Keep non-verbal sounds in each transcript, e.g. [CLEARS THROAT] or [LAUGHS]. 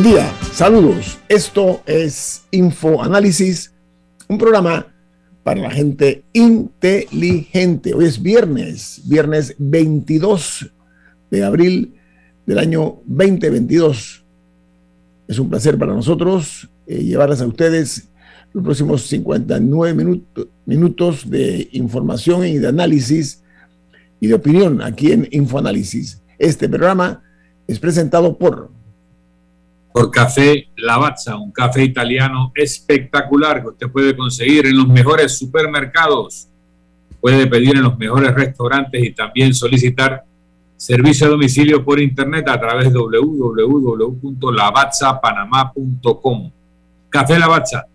Buen día, saludos. Esto es Infoanálisis, un programa para la gente inteligente. Hoy es viernes, viernes 22 de abril del año 2022. Es un placer para nosotros eh, llevarles a ustedes los próximos 59 minutos de información y de análisis y de opinión aquí en Infoanálisis. Este programa es presentado por por Café Lavazza, un café italiano espectacular que usted puede conseguir en los mejores supermercados, puede pedir en los mejores restaurantes y también solicitar servicio a domicilio por internet a través de www.lavazzapanamá.com. Café Lavazza,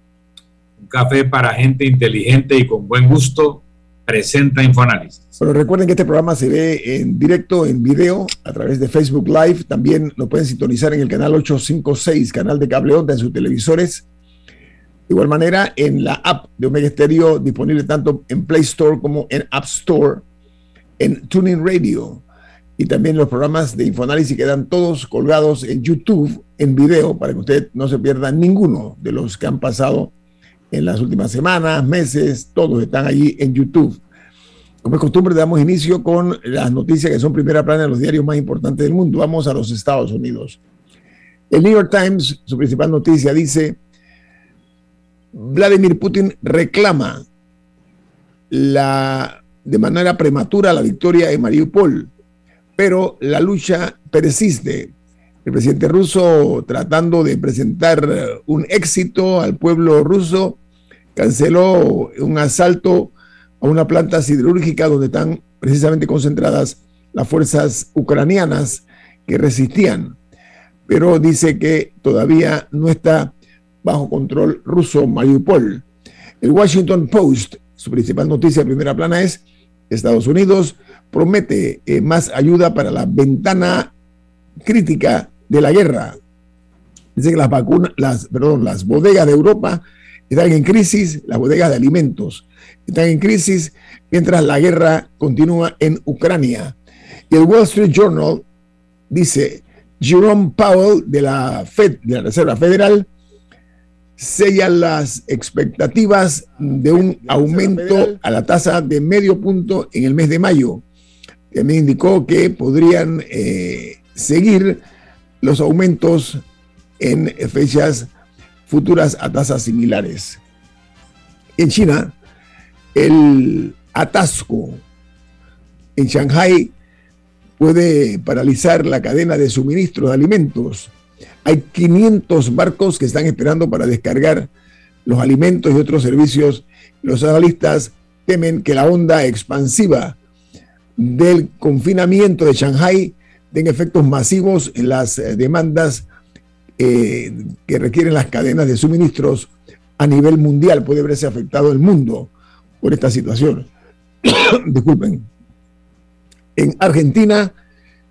un café para gente inteligente y con buen gusto presenta Infoanálisis. Bueno, recuerden que este programa se ve en directo, en video, a través de Facebook Live. También lo pueden sintonizar en el canal 856, canal de cable onda en sus televisores. De igual manera, en la app de Omega Stereo, disponible tanto en Play Store como en App Store, en Tuning Radio. Y también los programas de Infoanálisis quedan todos colgados en YouTube, en video, para que usted no se pierda ninguno de los que han pasado en las últimas semanas, meses, todos están allí en YouTube. Como es costumbre, damos inicio con las noticias que son primera plana en los diarios más importantes del mundo. Vamos a los Estados Unidos. El New York Times, su principal noticia, dice, Vladimir Putin reclama la, de manera prematura la victoria en Mariupol, pero la lucha persiste. El presidente ruso, tratando de presentar un éxito al pueblo ruso, canceló un asalto a una planta siderúrgica donde están precisamente concentradas las fuerzas ucranianas que resistían, pero dice que todavía no está bajo control ruso Mariupol. El Washington Post, su principal noticia de primera plana es Estados Unidos promete eh, más ayuda para la ventana crítica de la guerra. Dice que las vacunas, las, perdón, las bodegas de Europa están en crisis, las bodegas de alimentos están en crisis mientras la guerra continúa en Ucrania. Y el Wall Street Journal dice, Jerome Powell de la Fed, de la Reserva Federal, sella las expectativas de un aumento a la tasa de medio punto en el mes de mayo. También indicó que podrían eh, seguir los aumentos en fechas futuras a tasas similares. En China, el atasco en Shanghai puede paralizar la cadena de suministro de alimentos. Hay 500 barcos que están esperando para descargar los alimentos y otros servicios. Los analistas temen que la onda expansiva del confinamiento de Shanghai tenga efectos masivos en las eh, demandas eh, que requieren las cadenas de suministros a nivel mundial. Puede verse afectado el mundo por esta situación. [COUGHS] Disculpen. En Argentina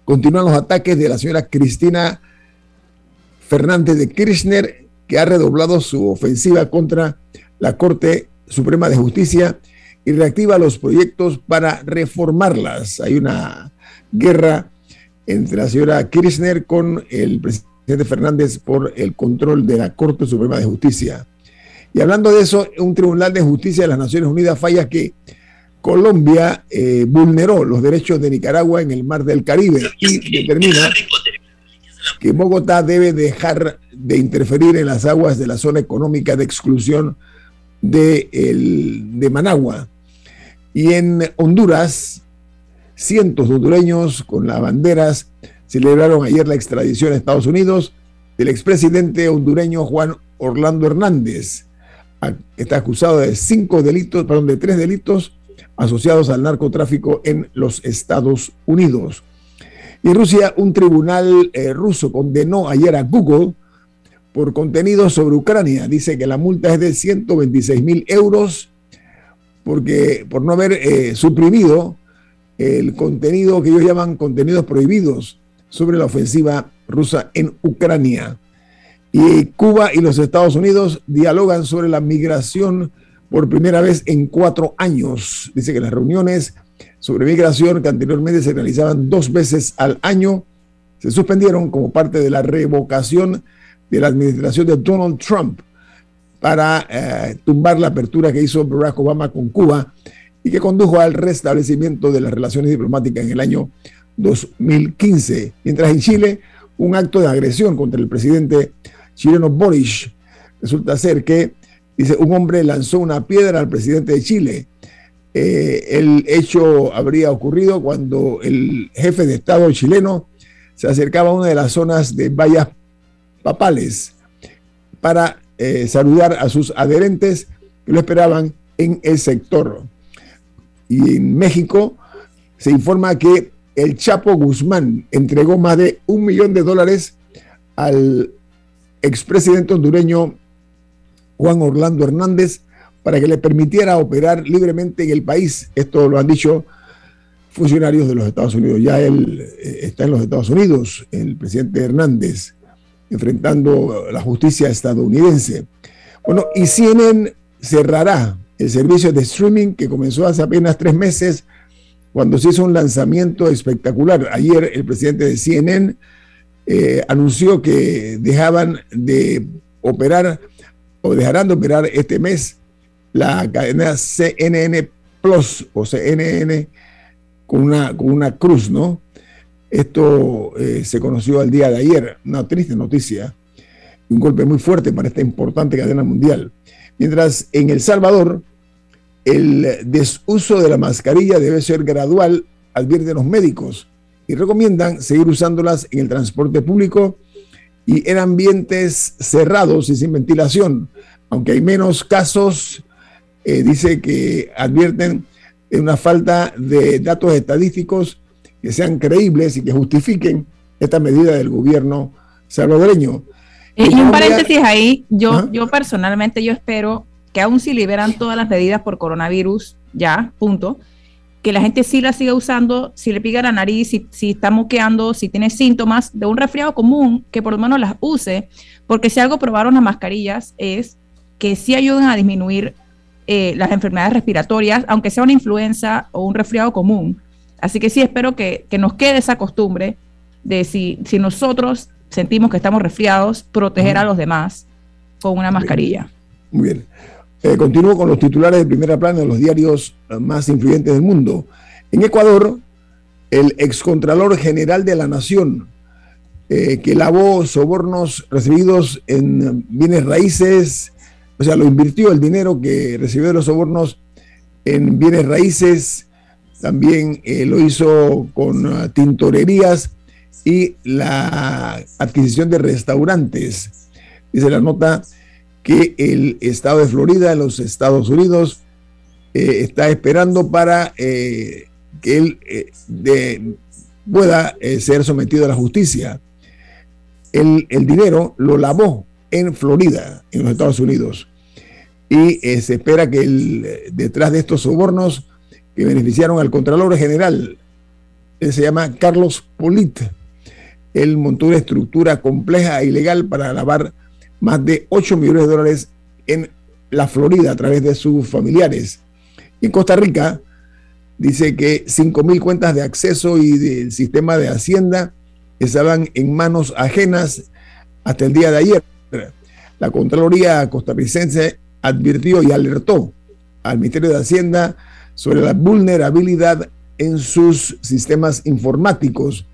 continúan los ataques de la señora Cristina Fernández de Kirchner, que ha redoblado su ofensiva contra la Corte Suprema de Justicia y reactiva los proyectos para reformarlas. Hay una guerra entre la señora Kirchner con el presidente presidente Fernández por el control de la Corte Suprema de Justicia. Y hablando de eso, un Tribunal de Justicia de las Naciones Unidas falla que Colombia eh, vulneró los derechos de Nicaragua en el Mar del Caribe y determina que Bogotá debe dejar de interferir en las aguas de la zona económica de exclusión de, de Managua. Y en Honduras, cientos de hondureños con las banderas celebraron ayer la extradición a Estados Unidos del expresidente hondureño Juan Orlando Hernández. Está acusado de cinco delitos, perdón, de tres delitos asociados al narcotráfico en los Estados Unidos. Y Rusia, un tribunal eh, ruso condenó ayer a Google por contenido sobre Ucrania. Dice que la multa es de 126 mil euros porque, por no haber eh, suprimido el contenido que ellos llaman contenidos prohibidos sobre la ofensiva rusa en Ucrania. Y Cuba y los Estados Unidos dialogan sobre la migración por primera vez en cuatro años. Dice que las reuniones sobre migración que anteriormente se realizaban dos veces al año se suspendieron como parte de la revocación de la administración de Donald Trump para eh, tumbar la apertura que hizo Barack Obama con Cuba y que condujo al restablecimiento de las relaciones diplomáticas en el año 2015. Mientras en Chile, un acto de agresión contra el presidente chileno Boris resulta ser que, dice, un hombre lanzó una piedra al presidente de Chile. Eh, el hecho habría ocurrido cuando el jefe de Estado chileno se acercaba a una de las zonas de vallas papales para eh, saludar a sus adherentes que lo esperaban en el sector. Y en México se informa que el Chapo Guzmán entregó más de un millón de dólares al expresidente hondureño Juan Orlando Hernández para que le permitiera operar libremente en el país. Esto lo han dicho funcionarios de los Estados Unidos. Ya él eh, está en los Estados Unidos, el presidente Hernández, enfrentando la justicia estadounidense. Bueno, y CNN cerrará el servicio de streaming que comenzó hace apenas tres meses cuando se hizo un lanzamiento espectacular. Ayer el presidente de CNN eh, anunció que dejaban de operar o dejarán de operar este mes la cadena CNN Plus o CNN con una, con una cruz, ¿no? Esto eh, se conoció el día de ayer, una triste noticia, un golpe muy fuerte para esta importante cadena mundial. Mientras en El Salvador, el desuso de la mascarilla debe ser gradual, advierten los médicos, y recomiendan seguir usándolas en el transporte público y en ambientes cerrados y sin ventilación. Aunque hay menos casos, eh, dice que advierten de una falta de datos estadísticos que sean creíbles y que justifiquen esta medida del gobierno salvadoreño. Y, un paréntesis ahí, yo, yo personalmente yo espero que aún si liberan todas las medidas por coronavirus, ya, punto, que la gente sí la siga usando, si le pica la nariz, si, si está moqueando, si tiene síntomas de un resfriado común, que por lo menos las use, porque si algo probaron las mascarillas es que sí ayudan a disminuir eh, las enfermedades respiratorias, aunque sea una influenza o un resfriado común. Así que sí espero que, que nos quede esa costumbre de si, si nosotros sentimos que estamos resfriados, proteger a los demás con una mascarilla. Muy bien. Eh, continúo con los titulares de primera plana de los diarios eh, más influyentes del mundo. En Ecuador, el excontralor general de la Nación, eh, que lavó sobornos recibidos en bienes raíces, o sea, lo invirtió el dinero que recibió de los sobornos en bienes raíces, también lo hizo con tintorerías y la adquisición de restaurantes. Dice la nota que el estado de Florida, en los Estados Unidos, eh, está esperando para eh, que él eh, pueda ser sometido a la justicia. El, el, dinero lo lavó en Florida, en los Estados Unidos. Y se espera que el, detrás de estos sobornos que beneficiaron al Contralor General, él se llama Carlos Polit, él montó una estructura compleja e ilegal para lavar más de 8 millones de dólares en la Florida a través de sus familiares. en Costa Rica dice que 5 mil cuentas de acceso y del sistema de Hacienda estaban en manos ajenas hasta el día de ayer. La Contraloría costarricense advirtió y alertó al Ministerio de Hacienda sobre la vulnerabilidad en sus sistemas informáticos.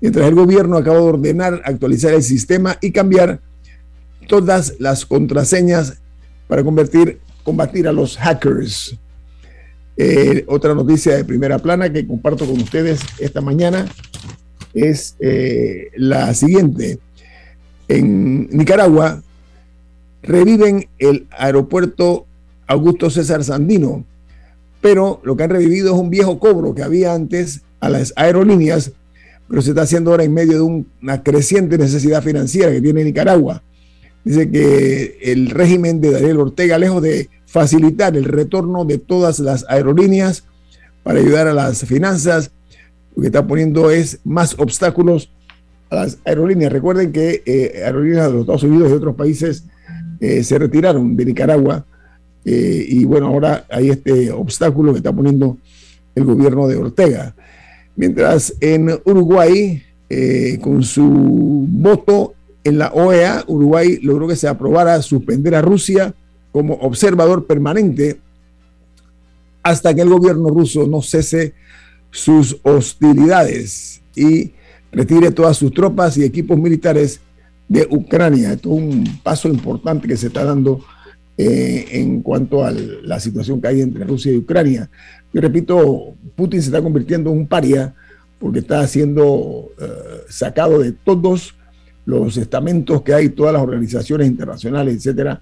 mientras el gobierno acaba de ordenar actualizar el sistema y cambiar todas las contraseñas para convertir, combatir a los hackers. Eh, otra noticia de primera plana que comparto con ustedes esta mañana es eh, la siguiente. En Nicaragua reviven el aeropuerto Augusto César Sandino, pero lo que han revivido es un viejo cobro que había antes a las aerolíneas, pero se está haciendo ahora en medio de una creciente necesidad financiera que tiene Nicaragua. Dice que el régimen de Daniel Ortega, lejos de facilitar el retorno de todas las aerolíneas para ayudar a las finanzas, lo que está poniendo es más obstáculos a las aerolíneas. Recuerden que eh, aerolíneas de los Estados Unidos y otros países eh, se retiraron de Nicaragua eh, y bueno, ahora hay este obstáculo que está poniendo el gobierno de Ortega. Mientras en Uruguay, con su voto en la OEA, Uruguay logró que se aprobara suspender a Rusia como observador permanente hasta que el gobierno ruso no cese sus hostilidades y retire todas sus tropas y equipos militares de Ucrania. Esto es un paso importante que se está dando eh, en cuanto a la situación que hay entre Rusia y Ucrania. Yo repito, Putin se está convirtiendo en un paria porque está siendo eh, sacado de todos los estamentos que hay, todas las organizaciones internacionales, etcétera,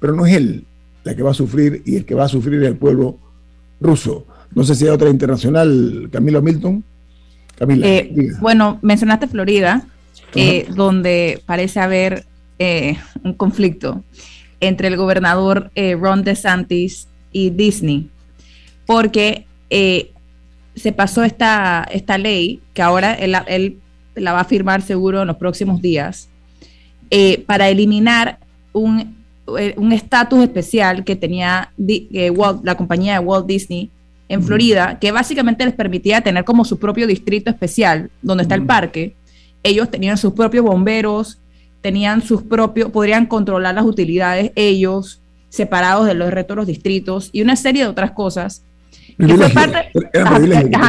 pero no es él la que va a sufrir y el que va a sufrir es el pueblo ruso. No sé si hay otra internacional, Camilo Milton. Camila, eh, bueno, mencionaste Florida, eh, donde parece haber eh, un conflicto entre el gobernador Ron DeSantis y Disney, porque se pasó esta, esta ley que ahora él, él la va a firmar seguro en los próximos días, eh, para eliminar un eh, estatus especial que tenía la compañía de Walt Disney en Florida, que básicamente les permitía tener como su propio distrito especial, donde está el parque. Ellos tenían sus propios bomberos, tenían sus propios, podrían controlar las utilidades ellos, separados de los retos de los distritos y una serie de otras cosas. Que fue, parte,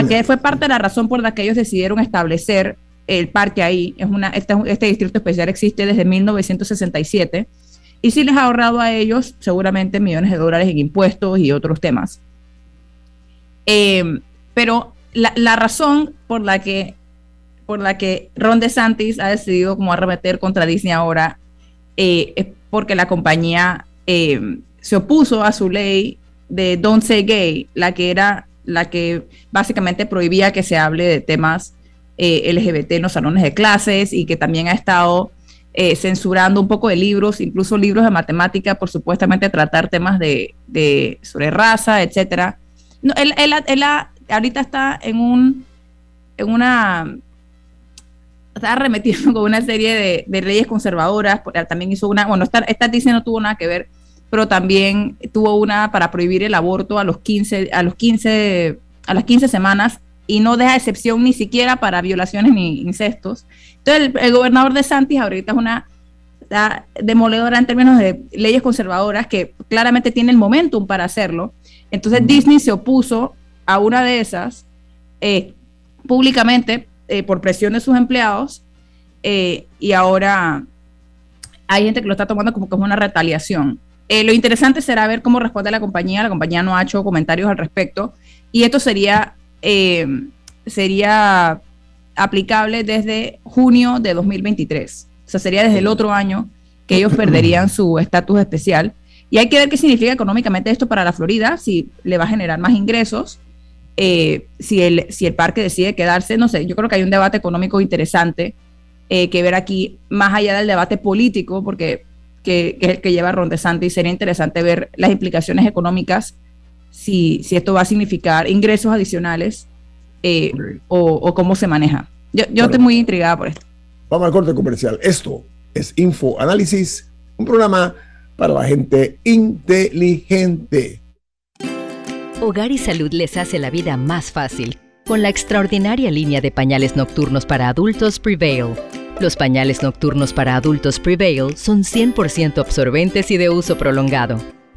que fue parte de la razón por la que ellos decidieron establecer el parque ahí, es una, este, distrito especial existe desde 1967 y sí les ha ahorrado a ellos seguramente millones de dólares en impuestos y otros temas. Eh, pero la, razón por la que por la que Ron DeSantis ha decidido como arremeter contra Disney ahora eh, es porque la compañía eh, se opuso a su ley de Don't Say Gay, la que era la que básicamente prohibía que se hable de temas eh, LGBT en los salones de clases y que también ha estado eh, censurando un poco de libros, incluso libros de matemática, por supuestamente tratar temas de, sobre raza, etcétera. No, él, ahorita está en un en una está arremetiendo [LAUGHS] con una serie de, de leyes conservadoras, también hizo una, bueno, esta, esta dice no tuvo nada que ver, pero también tuvo una para prohibir el aborto a los 15, a los 15, a las 15 semanas y no deja excepción ni siquiera para violaciones ni incestos. Entonces, el, gobernador de Santis ahorita es una demoledora en términos de leyes conservadoras que claramente tiene el momentum para hacerlo. Entonces, Disney se opuso a una de esas eh, públicamente eh, por presión de sus empleados eh, y ahora hay gente que lo está tomando como que es una retaliación. lo interesante será ver cómo responde la compañía. La compañía no ha hecho comentarios al respecto y esto sería eh, sería aplicable desde junio de 2023. O sea, sería desde el otro año que ellos perderían su estatus especial. Y hay que ver qué significa económicamente esto para la Florida, si le va a generar más ingresos, eh, si, el, si el parque decide quedarse, no sé, yo creo que hay un debate económico interesante eh, que ver aquí, más allá del debate político, porque que, es el que lleva Ron DeSantis, sería interesante ver las implicaciones económicas si, si esto va a significar ingresos adicionales eh, o, cómo se maneja. Yo, yo estoy muy intrigada por esto. Vamos al corte comercial. Esto es Info Análisis, un programa para la gente inteligente. Hogar y Salud les hace la vida más fácil con la extraordinaria línea de pañales nocturnos para adultos Prevail. Los pañales nocturnos para adultos Prevail son 100% absorbentes y de uso prolongado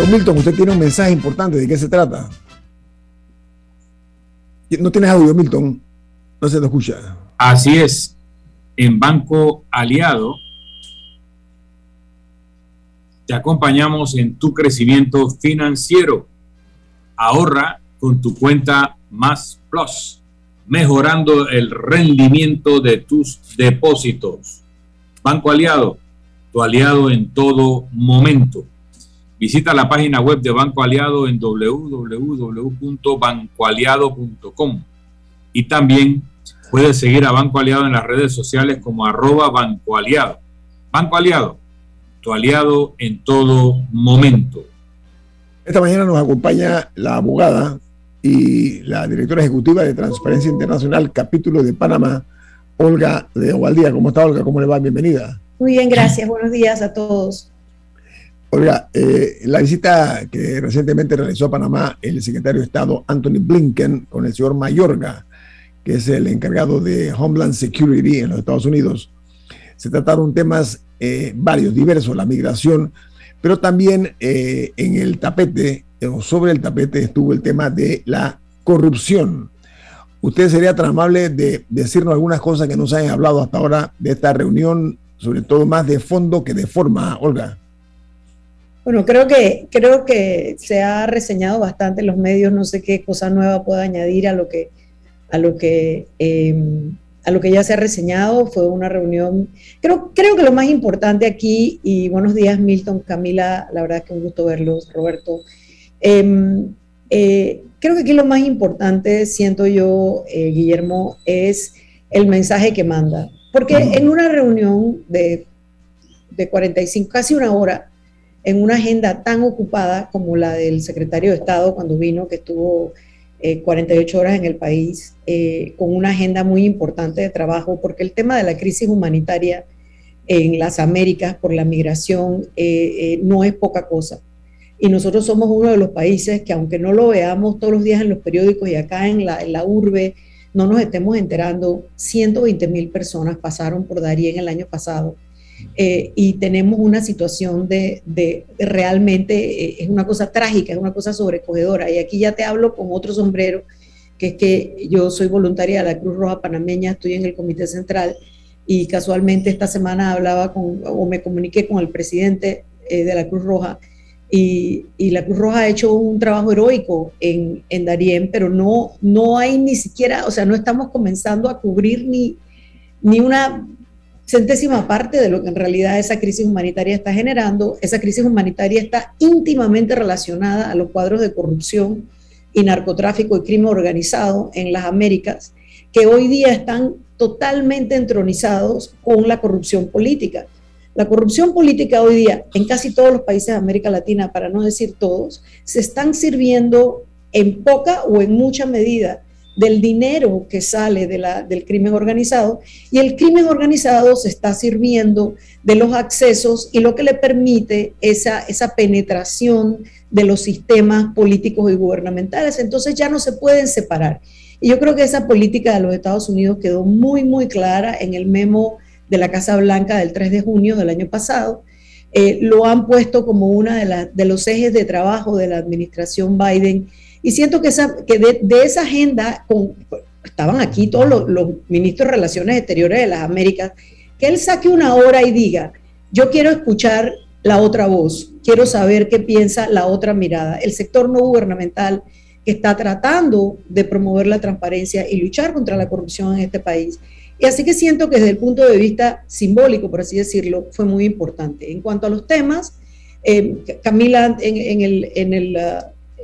Don Milton, usted tiene un mensaje importante. ¿De qué se trata? No tienes audio, Milton. No se te escucha. Así es. En Banco Aliado te acompañamos en tu crecimiento financiero. Ahorra con tu cuenta Más Plus, mejorando el rendimiento de tus depósitos. Banco Aliado, tu aliado en todo momento. Visita la página web de Banco Aliado en www.bancoaliado.com y también puedes seguir a Banco Aliado en las redes sociales como arroba Banco Aliado. Banco Aliado, tu aliado en todo momento. Esta mañana nos acompaña la abogada y la directora ejecutiva de Transparencia Internacional, capítulo de Panamá, Olga de Ovaldía. ¿Cómo está Olga? ¿Cómo le va? Bienvenida. Muy bien, gracias. Buenos días a todos. Olga, eh, la visita que recientemente realizó a Panamá el secretario de Estado Anthony Blinken con el señor Mayorga, que es el encargado de Homeland Security en los Estados Unidos, se trataron temas eh, varios, diversos, la migración, pero también eh, en el tapete, o sobre el tapete, estuvo el tema de la corrupción. ¿Usted sería tan amable de decirnos algunas cosas que nos hayan hablado hasta ahora de esta reunión, sobre todo más de fondo que de forma, Olga? Bueno, creo que, creo que se ha reseñado bastante en los medios, no sé qué cosa nueva pueda añadir a lo que, a lo que eh, a lo que ya se ha reseñado. Fue una reunión, creo, creo que lo más importante aquí, y buenos días Milton, Camila, la verdad que un gusto verlos, Roberto. Em, eh, creo que aquí lo más importante, siento yo, eh, Guillermo, es el mensaje que manda. Porque en una reunión de, de 45, casi una hora, en una agenda tan ocupada como la del secretario de Estado cuando vino, que estuvo 48 eh, horas en el país, eh, con una agenda muy importante de trabajo, porque el tema de la crisis humanitaria en las Américas por la migración eh, no es poca cosa. Y nosotros somos uno de los países que aunque no lo veamos todos los días en los periódicos y acá en la, en la urbe, no nos estemos enterando, 120 mil personas pasaron por Darien el año pasado eh, y tenemos una situación de, de realmente, eh, es una cosa trágica, es una cosa sobrecogedora. Y aquí ya te hablo con otro sombrero, que es que yo soy voluntaria de la Cruz Roja Panameña, estoy en el Comité Central y casualmente esta semana hablaba con, o me comuniqué con el presidente eh, de la Cruz Roja y, y, la Cruz Roja ha hecho un trabajo heroico en, en Darién, pero no, no hay ni siquiera, o sea, no estamos comenzando a cubrir ni, ni una centésima parte de lo que en realidad esa crisis humanitaria está generando. Esa crisis humanitaria está íntimamente relacionada a los cuadros de corrupción y narcotráfico y crimen organizado en las Américas, que hoy día están totalmente entronizados con la corrupción política. La corrupción política hoy día en casi todos los países de América Latina, para no decir todos, se están sirviendo en poca o en mucha medida del dinero que sale de la, del crimen organizado y el crimen organizado se está sirviendo de los accesos y lo que le permite esa, esa penetración de los sistemas políticos y gubernamentales. Entonces ya no se pueden separar. Y yo creo que esa política de los Estados Unidos quedó muy, muy clara en el memo de la Casa Blanca del 3 de junio del año pasado, eh, lo han puesto como uno de, de, los ejes de trabajo de la administración Biden. Y siento que, esa, que de, esa agenda, con, estaban aquí todos los, los, ministros de Relaciones Exteriores de las Américas, que él saque una hora y diga, yo quiero escuchar la otra voz, quiero saber qué piensa la otra mirada. El sector no gubernamental que está tratando de promover la transparencia y luchar contra la corrupción en este país. Y así que siento que desde el punto de vista simbólico, por así decirlo, fue muy importante. En cuanto a los temas, eh, Camila en, el, en, el, eh,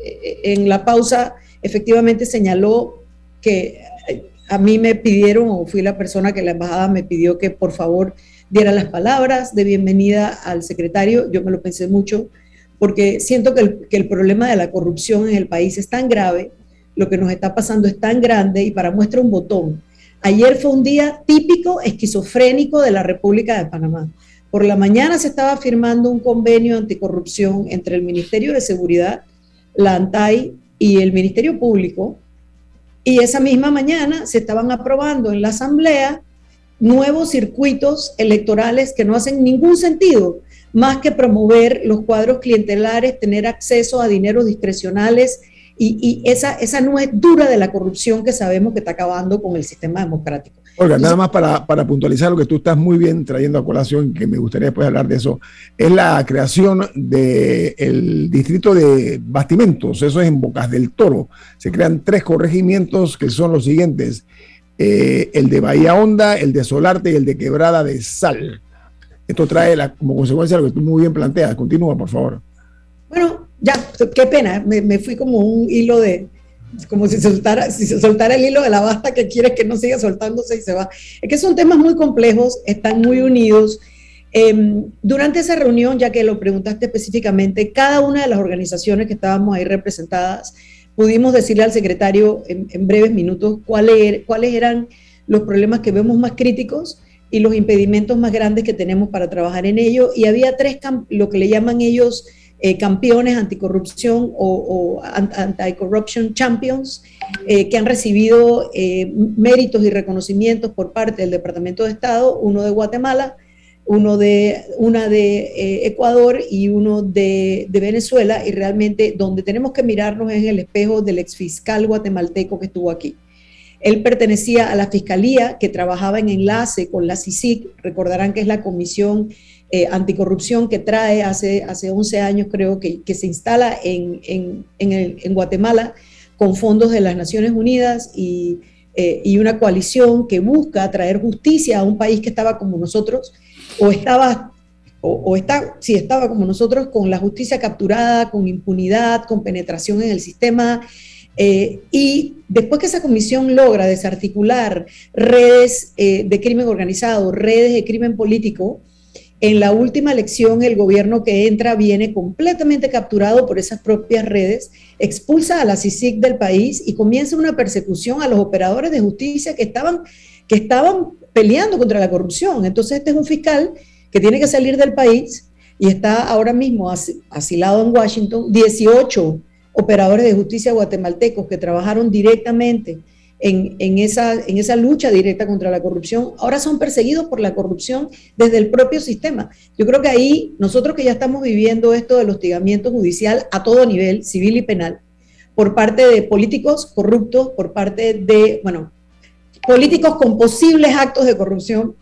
en la pausa efectivamente señaló que eh, a mí me pidieron, o fui la persona que la embajada me pidió que por favor diera las palabras de bienvenida al secretario. Yo me lo pensé mucho porque siento que el, que el problema de la corrupción en el país es tan grave, lo que nos está pasando es tan grande y para muestra un botón. Ayer fue un día típico esquizofrénico de la República de Panamá. Por la mañana se estaba firmando un convenio anticorrupción entre el Ministerio de Seguridad, la ANTAI y el Ministerio Público. Y esa misma mañana se estaban aprobando en la Asamblea nuevos circuitos electorales que no hacen ningún sentido más que promover los cuadros clientelares, tener acceso a dineros discrecionales y, esa, esa no es dura de la corrupción que sabemos que está acabando con el sistema democrático. Olga, nada más para, para, puntualizar lo que tú estás muy bien trayendo a colación, que me gustaría después hablar de eso, es la creación del distrito de bastimentos, eso es en Bocas del Toro. Se crean tres corregimientos que son los siguientes, eh, el de Bahía Honda, el de Solarte y el de Quebrada de Sal. Esto trae como consecuencia lo que tú muy bien planteas. Continúa, por favor. Bueno, ya, qué pena, me, fui como un hilo de, como si soltara, si se soltara el hilo de la basta que quieres que no siga soltándose y se va. Es que son temas muy complejos, están muy unidos. Em, durante esa reunión, ya que lo preguntaste específicamente, cada una de las organizaciones que estábamos ahí representadas, pudimos decirle al secretario en, breves minutos cuáles, cuáles eran los problemas que vemos más críticos y los impedimentos más grandes que tenemos para trabajar en ello. Y había tres, lo que le llaman ellos eh, campeones anticorrupción o, anti-corruption champions, eh, que han recibido eh, méritos y reconocimientos por parte del Departamento de Estado, uno de Guatemala, uno de, una de Ecuador y uno de, de, Venezuela, y realmente donde tenemos que mirarnos es en el espejo del exfiscal guatemalteco que estuvo aquí. Él pertenecía a la Fiscalía que trabajaba en enlace con la CICIC, recordarán que es la Comisión eh, Anticorrupción que trae hace, hace 11 años, creo que, que se instala en, en, en, Guatemala con fondos de las Naciones Unidas y, eh, y, una coalición que busca traer justicia a un país que estaba como nosotros, o estaba, o, o está, sí, estaba como nosotros con la justicia capturada, con impunidad, con penetración en el sistema eh, y después que esa comisión logra desarticular redes eh, de crimen organizado, redes de crimen político, en la última elección el gobierno que entra viene completamente capturado por esas propias redes, expulsa a la CICIC del país y comienza una persecución a los operadores de justicia que estaban, que estaban peleando contra la corrupción. Entonces este es un fiscal que tiene que salir del país y está ahora mismo asilado en Washington. 18 operadores de justicia guatemaltecos que trabajaron directamente en, esa, en esa lucha directa contra la corrupción, ahora son perseguidos por la corrupción desde el propio sistema. Yo creo que ahí nosotros que ya estamos viviendo esto del hostigamiento judicial a todo nivel, civil y penal, por parte de políticos corruptos, por parte de, bueno, políticos con posibles actos de corrupción,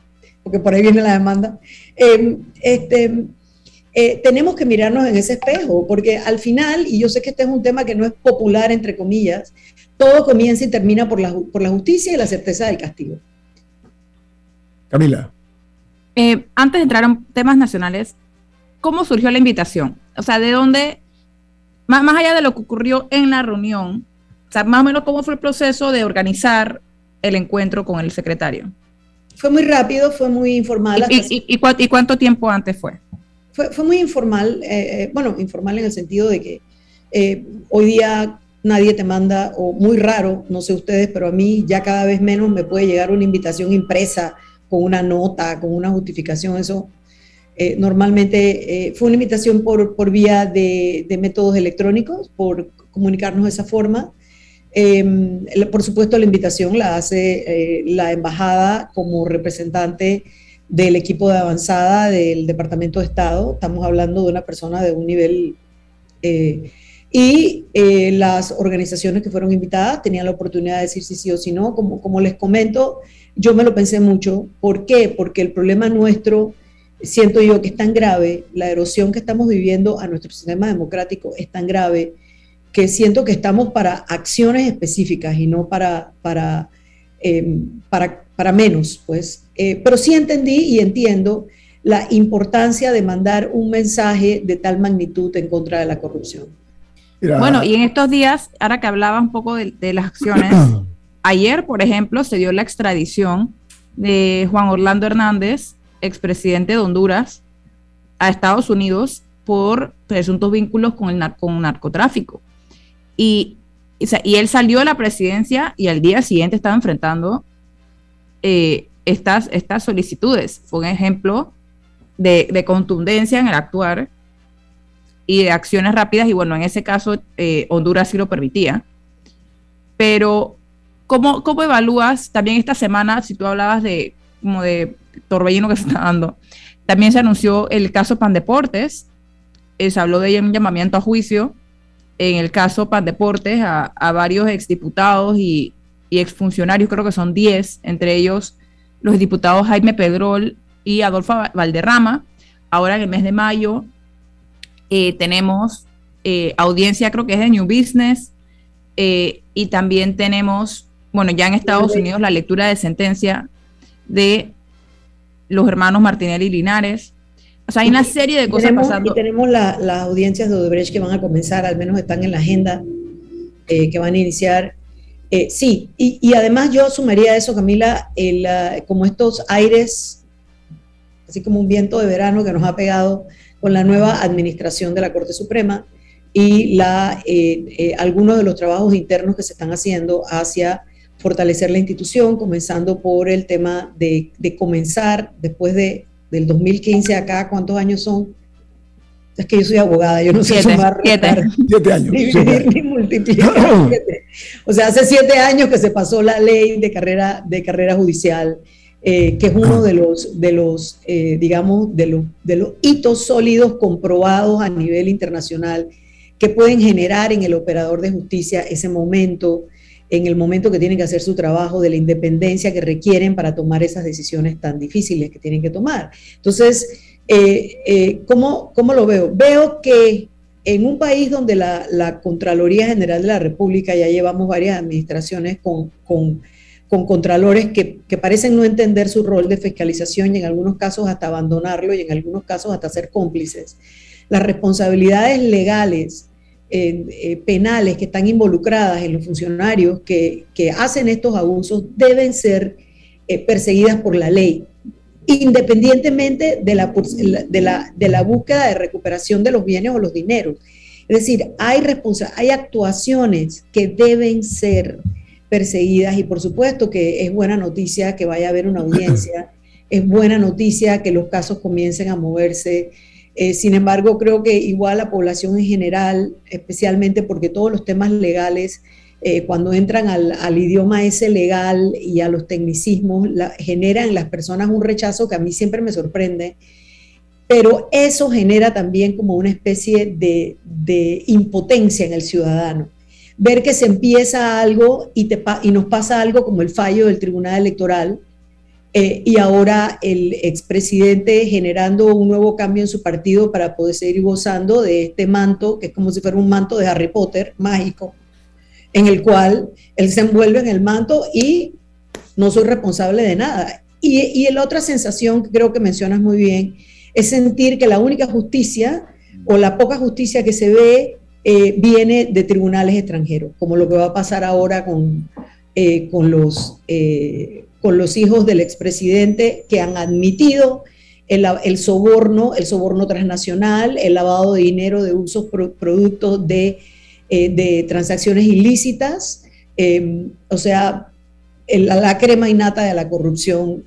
porque por ahí viene la demanda, eh, este, eh, tenemos que mirarnos en ese espejo, porque al final, y yo sé que este es un tema que no es popular, entre comillas, todo comienza y termina por la, por la justicia y la certeza del castigo. Camila. Eh, antes de entrar en temas nacionales, ¿cómo surgió la invitación? O sea, ¿de dónde, más, más allá de lo que ocurrió en la reunión, o sea, más o menos cómo fue el proceso de organizar el encuentro con el secretario? Fue muy rápido, fue muy informal. ¿Y, y, y cuánto tiempo antes fue? fue, fue muy informal, eh, eh, bueno, informal en el sentido de que eh, hoy día nadie te manda, o muy raro, no sé ustedes, pero a mí ya cada vez menos me puede llegar una invitación impresa con una nota, con una justificación, eso. normalmente fue una invitación por, por vía de, métodos electrónicos, por comunicarnos de esa forma. Em, por supuesto, la invitación la hace la embajada como representante del equipo de avanzada del Departamento de Estado. Estamos hablando de una persona de un nivel... Eh, y eh, las organizaciones que fueron invitadas tenían la oportunidad de decir si sí o si no. Como, como les comento, yo me lo pensé mucho. ¿Por qué? Porque el problema nuestro, siento yo que es tan grave, la erosión que estamos viviendo a nuestro sistema democrático es tan grave que siento que estamos para acciones específicas y no para, para, em, para, para, menos, pues. Eh, pero sí entendí y entiendo la importancia de mandar un mensaje de tal magnitud en contra de la corrupción. Bueno, y en estos días, ahora que hablaba un poco de, de las acciones, [CLEARS THROAT] ayer, por ejemplo, se dio la extradición de Juan Orlando Hernández, expresidente de Honduras, a Estados Unidos por presuntos vínculos con el con narcotráfico. Y, y él salió de la presidencia y al día siguiente estaba enfrentando eh, estas, estas solicitudes. Fue un ejemplo de, contundencia en el actuar y de acciones rápidas. Y bueno, en ese caso eh, Honduras sí lo permitía. Pero, ¿cómo, ¿cómo evalúas también esta semana, si tú hablabas de como de torbellino que se está dando? También se anunció el caso Pandeportes, eh, se habló de un llamamiento a juicio en el caso Pan Deportes a, a varios exdiputados y, y exfuncionarios, creo que son 10, entre ellos los diputados Jaime Pedrol y Adolfo Valderrama. Ahora en el mes de mayo eh, tenemos eh, audiencia, creo que es de New Business, eh, y también tenemos, bueno, ya en Estados Unidos la lectura de sentencia de los hermanos Martinelli y Linares, o sea, hay una serie de cosas pasando. Y tenemos las audiencias de Odebrecht que van a comenzar, al menos están en la agenda, eh, que van a iniciar. Eh, sí, y, además yo sumaría eso, Camila, el, como estos aires, así como un viento de verano que nos ha pegado con la nueva administración de la Corte Suprema y la, eh, algunos de los trabajos internos que se están haciendo hacia fortalecer la institución, comenzando por el tema de, de comenzar, después de del 2015 acá, ¿cuántos años son? Es que yo soy abogada, yo no sé sumar. Siete. siete años. Ni, multiplicar. O sea, hace siete años que se pasó la ley de carrera, de carrera judicial, eh, que es uno de los, de los eh, digamos, de los, de los hitos sólidos comprobados a nivel internacional que pueden generar en el operador de justicia ese momento en el momento que tienen que hacer su trabajo, de la independencia que requieren para tomar esas decisiones tan difíciles que tienen que tomar. Entonces, eh, eh, ¿cómo, lo veo? Veo que en un país donde la, Contraloría General de la República, ya llevamos varias administraciones con, contralores que, que, parecen no entender su rol de fiscalización y en algunos casos hasta abandonarlo y en algunos casos hasta ser cómplices, las responsabilidades legales eh, penales que están involucradas en los funcionarios que, hacen estos abusos deben ser eh, perseguidas por la ley, independientemente de la, de, la, de la búsqueda de recuperación de los bienes o los dineros. Es decir, hay, hay actuaciones que deben ser perseguidas. Y por supuesto que es buena noticia que vaya a haber una audiencia, [COUGHS] es buena noticia que los casos comiencen a moverse. Eh, sin embargo, creo que igual la población en general, especialmente porque todos los temas legales, eh, cuando entran al, idioma ese legal y a los tecnicismos, generan en las personas un rechazo que a mí siempre me sorprende, pero eso genera también como una especie de, de impotencia en el ciudadano. Ver que se empieza algo y, te, y nos pasa algo como el fallo del Tribunal Electoral, eh, y ahora el expresidente generando un nuevo cambio en su partido para poder seguir gozando de este manto, que es como si fuera un manto de Harry Potter mágico, en el cual él se envuelve en el manto y no soy responsable de nada. Y, y la otra sensación que creo que mencionas muy bien es sentir que la única justicia o la poca justicia que se ve eh, viene de tribunales extranjeros, como lo que va a pasar ahora con, eh, con los con los hijos del expresidente que han admitido el, soborno, el soborno transnacional, el lavado de dinero de usos productos de, eh, de, transacciones ilícitas, em, o sea, la crema innata de la corrupción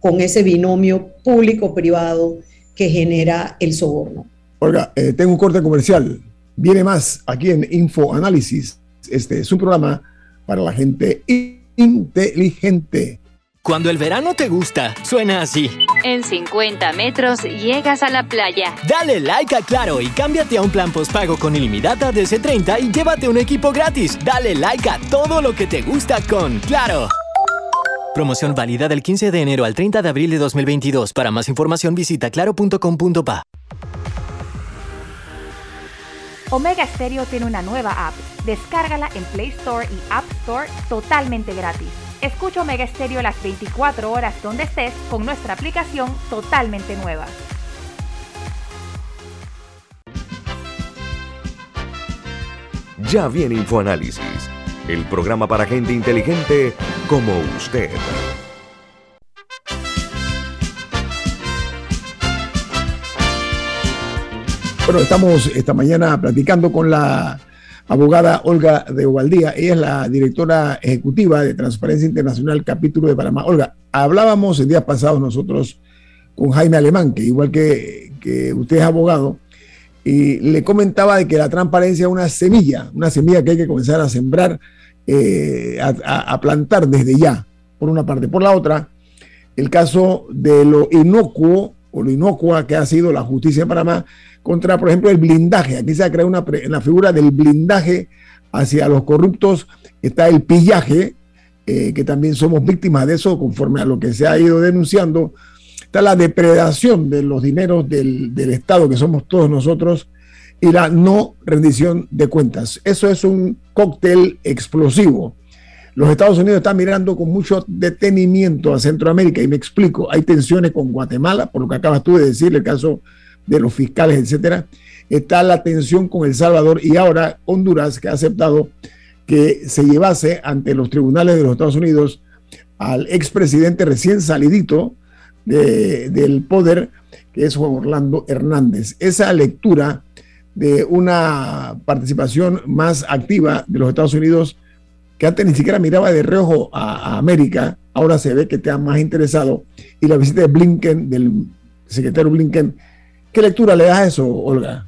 con ese binomio público-privado que genera el soborno. Olga, eh, tengo un corte comercial. Viene más aquí en Info Análisis. Este es un programa para la gente inteligente. Cuando el verano te gusta, suena así. En 50 metros llegas a la playa. Dale like a Claro y cámbiate a un plan postpago con ilimitada de C30 y llévate un equipo gratis. Dale like a todo lo que te gusta con Claro. Promoción válida del 15 de enero al 30 de abril de 2022. Para más información visita claro.com.pa. Omega Stereo tiene una nueva app. Descárgala en Play Store y App Store totalmente gratis. Escucha Omega Stereo las 24 horas donde estés con nuestra aplicación totalmente nueva. Ya viene InfoAnálisis, el programa para gente inteligente como usted. Bueno, estamos esta mañana platicando con la abogada Olga de Ovaldía. Ella es la directora ejecutiva de Transparencia Internacional, capítulo de Panamá. Olga, hablábamos el día pasado nosotros con Jaime Alemán, que igual que, usted es abogado, y le comentaba de que la transparencia es una semilla, una semilla que hay que comenzar a sembrar, eh, a, a, plantar desde ya, por una parte. Por la otra, el caso de lo inocuo o lo inocua que ha sido la justicia en Panamá contra, por ejemplo, el blindaje. Aquí se ha creado una, la figura del blindaje hacia los corruptos. Está el pillaje, eh, que también somos víctimas de eso conforme a lo que se ha ido denunciando. Está la depredación de los dineros del, del Estado, que somos todos nosotros, y la no rendición de cuentas. Eso es un cóctel explosivo. Los Estados Unidos están mirando con mucho detenimiento a Centroamérica y me explico, hay tensiones con Guatemala, por lo que acabas tú de decir, el caso de los fiscales, etcétera. Está la tensión con El Salvador y ahora Honduras, que ha aceptado que se llevase ante los tribunales de los Estados Unidos al expresidente recién salidito del poder, que es Juan Orlando Hernández. Esa lectura de una participación más activa de los Estados Unidos, que antes ni siquiera miraba de reojo a, a América, ahora se ve que está más interesado, y la visita de Blinken, del secretario Blinken, ¿Qué lectura le das a eso, Olga?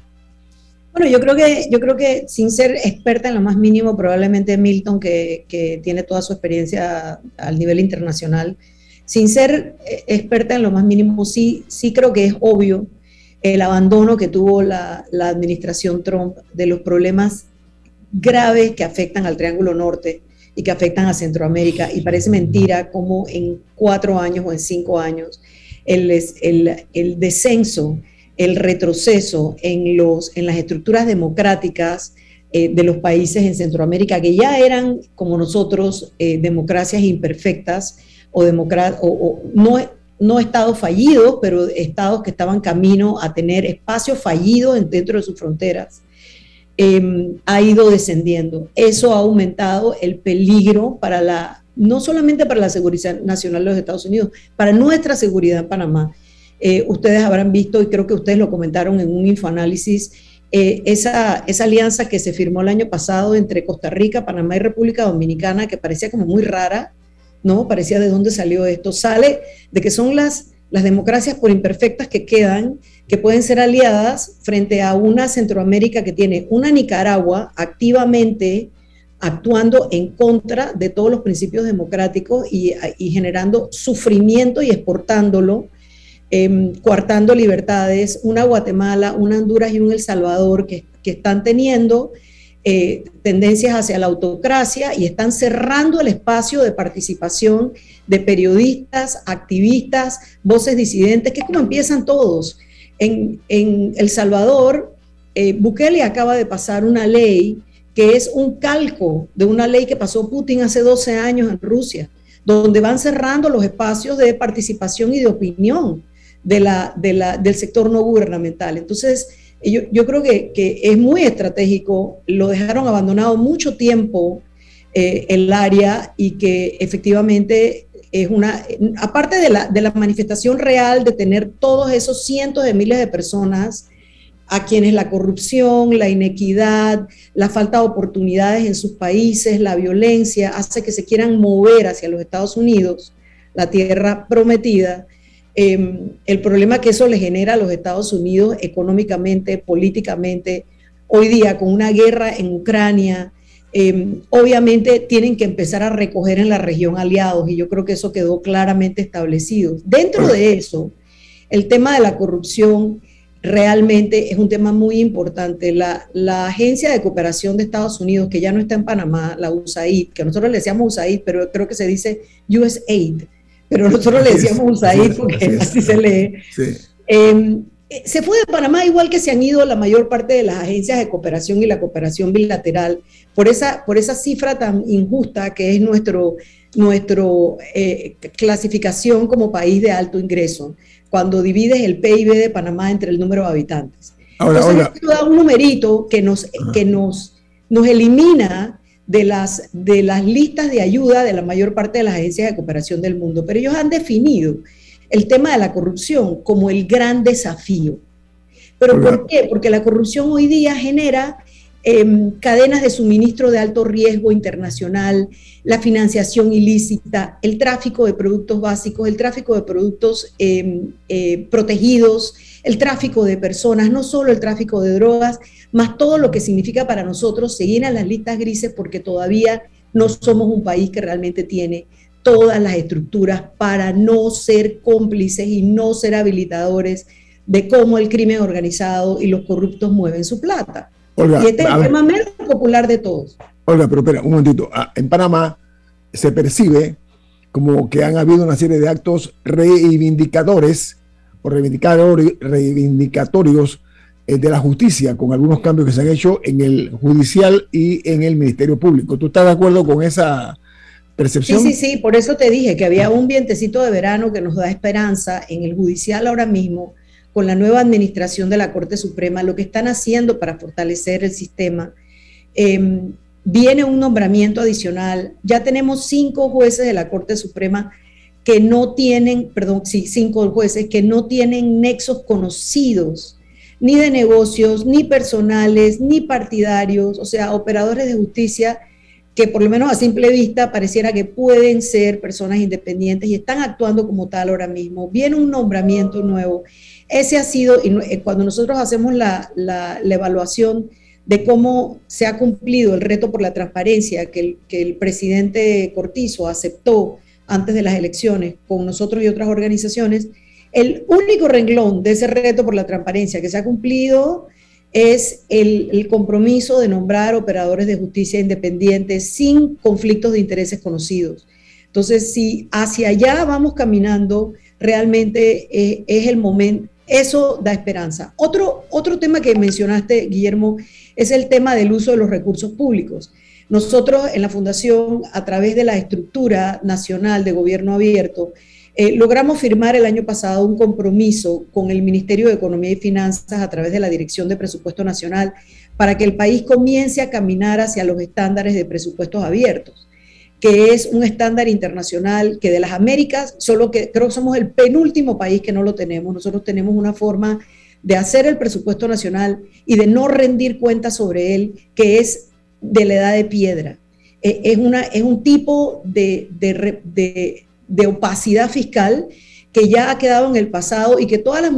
Bueno, yo creo que, yo creo que sin ser experta en lo más mínimo, probablemente Milton, que, que tiene toda su experiencia al nivel internacional, sin ser eh, experta en lo más mínimo, sí, sí creo que es obvio el abandono que tuvo la, la administración Trump de los problemas graves que afectan al Triángulo Norte y que afectan a Centroamérica. Y parece mentira cómo en cuatro años o en cinco años el, descenso el retroceso en, las estructuras democráticas eh, de los países en Centroamérica, que ya eran, como nosotros, eh, democracias imperfectas o, o, no, no estados fallidos, pero estados que estaban camino a tener espacios fallidos dentro de sus fronteras, em, ha ido descendiendo. Eso ha aumentado el peligro para la, no solamente para la seguridad nacional de los Estados Unidos, para nuestra seguridad en Panamá. Eh, ustedes habrán visto, y creo que ustedes lo comentaron en un infoanálisis, eh, esa, esa alianza que se firmó el año pasado entre Costa Rica, Panamá y República Dominicana, que parecía como muy rara, ¿no? Parecía de dónde salió esto. Sale de que son las, las democracias por imperfectas que quedan, que pueden ser aliadas frente a una Centroamérica que tiene una Nicaragua activamente actuando en contra de todos los principios democráticos y, generando sufrimiento y exportándolo Em, coartando libertades, una Guatemala, una Honduras y un El Salvador que, están teniendo eh, tendencias hacia la autocracia y están cerrando el espacio de participación de periodistas, activistas, voces disidentes, que es como empiezan todos. En, El Salvador, eh, Bukele acaba de pasar una ley que es un calco de una ley que pasó Putin hace 12 años en Rusia, donde van cerrando los espacios de participación y de opinión del sector no gubernamental. Entonces, yo, yo creo que, es muy estratégico, lo dejaron abandonado mucho tiempo eh, el área y que efectivamente es una, aparte de la, de la manifestación real de tener todos esos cientos de miles de personas a quienes la corrupción, la inequidad, la falta de oportunidades en sus países, la violencia hace que se quieran mover hacia los Estados Unidos, la tierra prometida, Em, el problema que eso le genera a los Estados Unidos económicamente, políticamente, hoy día con una guerra en Ucrania, Em, obviamente tienen que empezar a recoger en la región aliados y yo creo que eso quedó claramente establecido. Dentro de eso, el tema de la corrupción realmente es un tema muy importante. La, la, Agencia de Cooperación de Estados Unidos, que ya no está en Panamá, la USAID, que nosotros le decíamos USAID, pero creo que se dice USAID, pero nosotros le decíamos USAID [LAUGHS] porque así, se lee. Em, se fue de Panamá igual que se han ido la mayor parte de las agencias de cooperación y la cooperación bilateral por esa, por esa cifra tan injusta que es nuestro, nuestro eh, clasificación como país de alto ingreso, cuando divides el PIB de Panamá entre el número de habitantes. Ahora, Entonces, da un numerito que nos, que nos, nos elimina de las, de las listas de ayuda de la mayor parte de las agencias de cooperación del mundo, pero ellos han definido el tema de la corrupción como el gran desafío. ¿Pero por qué? Porque la corrupción hoy día genera em, cadenas de suministro de alto riesgo internacional, la financiación ilícita, el tráfico de productos básicos, el tráfico de productos em, eh, protegidos, el tráfico de personas, no solo el tráfico de drogas, más todo lo que significa para nosotros seguir en las listas grises porque todavía no somos un país que realmente tiene todas las estructuras para no ser cómplices y no ser habilitadores de cómo el crimen organizado y los corruptos mueven su plata. y este es el tema menos popular de todos. Olga, pero espera, un momentito. Ah, en Panamá se percibe como que han habido una serie de actos reivindicadores o reivindicatorios eh, de la justicia con algunos cambios que se han hecho en el judicial y en el Ministerio Público. ¿Tú estás de acuerdo con esa Sí, sí, sí, por eso te dije que había un vientecito de verano que nos da esperanza en el judicial ahora mismo, con la nueva administración de la Corte Suprema, lo que están haciendo para fortalecer el sistema. Em, viene un nombramiento adicional. Ya tenemos cinco jueces de la Corte Suprema que no tienen, perdón, sí, cinco jueces que no tienen nexos conocidos, ni de negocios, ni personales, ni partidarios, o sea, operadores de justicia que por lo menos a simple vista pareciera que pueden ser personas independientes y están actuando como tal ahora mismo. Viene un nombramiento nuevo. Ese ha sido, y eh, cuando nosotros hacemos la, la, evaluación de cómo se ha cumplido el reto por la transparencia que el, que el presidente Cortizo aceptó antes de las elecciones con nosotros y otras organizaciones, el único renglón de ese reto por la transparencia que se ha cumplido es el, compromiso de nombrar operadores de justicia independientes sin conflictos de intereses conocidos. Entonces, si hacia allá vamos caminando, realmente eh, es el momento, eso da esperanza. Otro, otro tema que mencionaste, Guillermo, es el tema del uso de los recursos públicos. Nosotros en la Fundación, a través de la estructura nacional de gobierno abierto, eh, logramos firmar el año pasado un compromiso con el Ministerio de Economía y Finanzas a través de la Dirección de Presupuesto Nacional para que el país comience a caminar hacia los estándares de presupuestos abiertos, que es un estándar internacional que de las Américas, solo que creo que somos el penúltimo país que no lo tenemos. Nosotros tenemos una forma de hacer el presupuesto nacional y de no rendir cuentas sobre él, que es de la edad de piedra. Eh, es, una, es un tipo de, opacidad fiscal que ya ha quedado en el pasado y que todas las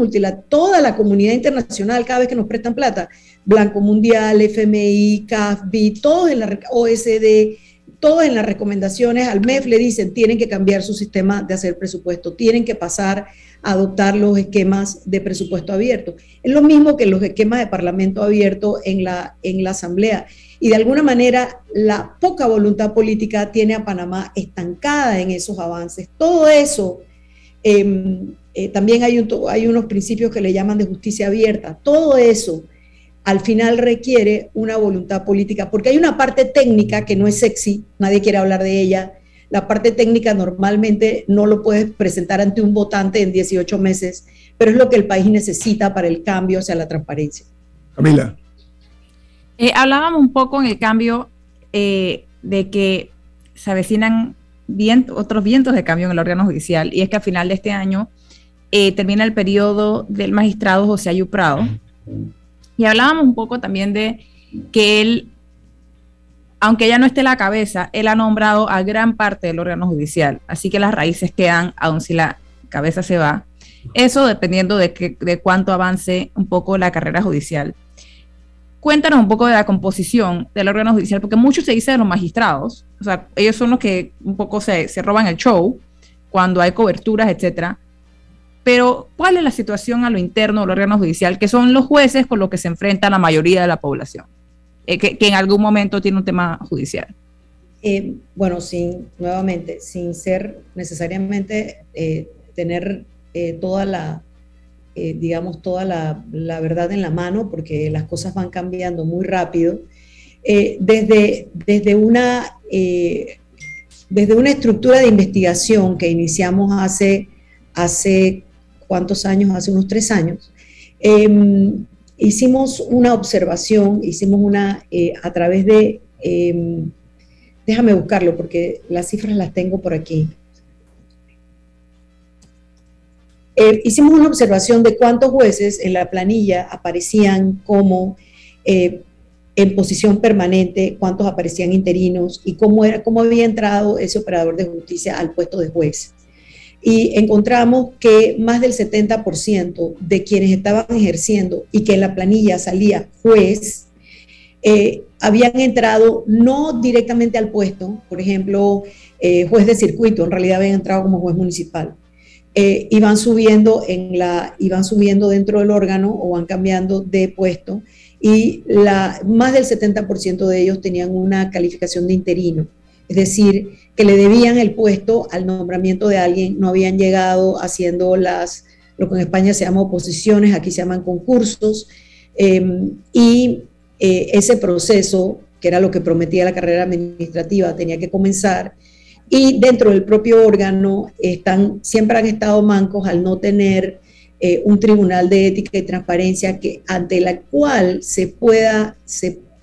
toda la comunidad internacional, cada vez que nos prestan plata, Blanco Mundial, FMI, CAFB, todos en la OSD, todos en las recomendaciones al MEF le dicen tienen que cambiar su sistema de hacer presupuesto, tienen que pasar adoptar los esquemas de presupuesto abierto. Es lo mismo que los esquemas de parlamento abierto en la, en la Asamblea y de alguna manera la poca voluntad política tiene a Panamá estancada en esos avances. Todo eso, em, eh, también hay, hay unos principios que le llaman de justicia abierta, todo eso al final requiere una voluntad política, porque hay una parte técnica que no es sexy, nadie quiere hablar de ella. La parte técnica normalmente no lo puedes presentar ante un votante en 18 meses, pero es lo que el país necesita para el cambio hacia la transparencia. Camila. Eh, hablábamos un poco en el cambio eh, de que se avecinan otros vientos de cambio en el órgano judicial y es que a final de este año eh, termina el periodo del magistrado José Ayuprado y hablábamos un poco también de que él, aunque ya no esté la cabeza, él ha nombrado a gran parte del órgano judicial, así que las raíces quedan aun si la cabeza se va. Eso dependiendo de, que, de cuánto avance un poco la carrera judicial. cuéntanos un poco de la composición del órgano judicial, porque mucho se dice de los magistrados, o sea, ellos son los que un poco se, se roban el show cuando hay coberturas, etcétera. Pero, ¿cuál es la situación a lo interno del órgano judicial, que son los jueces con los que se enfrenta la mayoría de la población, eh, que, en algún momento tiene un tema judicial? Eh, bueno, sin, nuevamente, sin ser necesariamente eh, tener toda la, digamos, toda la, la, verdad en la mano, porque las cosas van cambiando muy rápido. desde, desde, una, desde una estructura de investigación que iniciamos hace, hace cuántos años, hace unos tres años, em, hicimos una observación, hicimos una, eh, a través de, em, déjame buscarlo porque las cifras las tengo por aquí. Eh, hicimos una observación de cuántos jueces en la planilla aparecían como eh, en posición permanente, cuántos aparecían interinos y cómo, era, cómo había entrado ese operador de justicia al puesto de juez y encontramos que más del 70% de quienes estaban ejerciendo y que en la planilla salía juez, eh, habían entrado no directamente al puesto, por ejemplo, eh, juez de circuito, en realidad habían entrado como juez municipal. Eh, iban subiendo en la, iban subiendo dentro del órgano o van cambiando de puesto y la, más del 70% de ellos tenían una calificación de interino es decir, que le debían el puesto al nombramiento de alguien, no habían llegado haciendo las, lo que en España se llama oposiciones, aquí se llaman concursos, em, y eh, ese proceso, que era lo que prometía la carrera administrativa, tenía que comenzar, y dentro del propio órgano están, siempre han estado mancos al no tener eh, un tribunal de ética y transparencia que, ante la cual se pueda,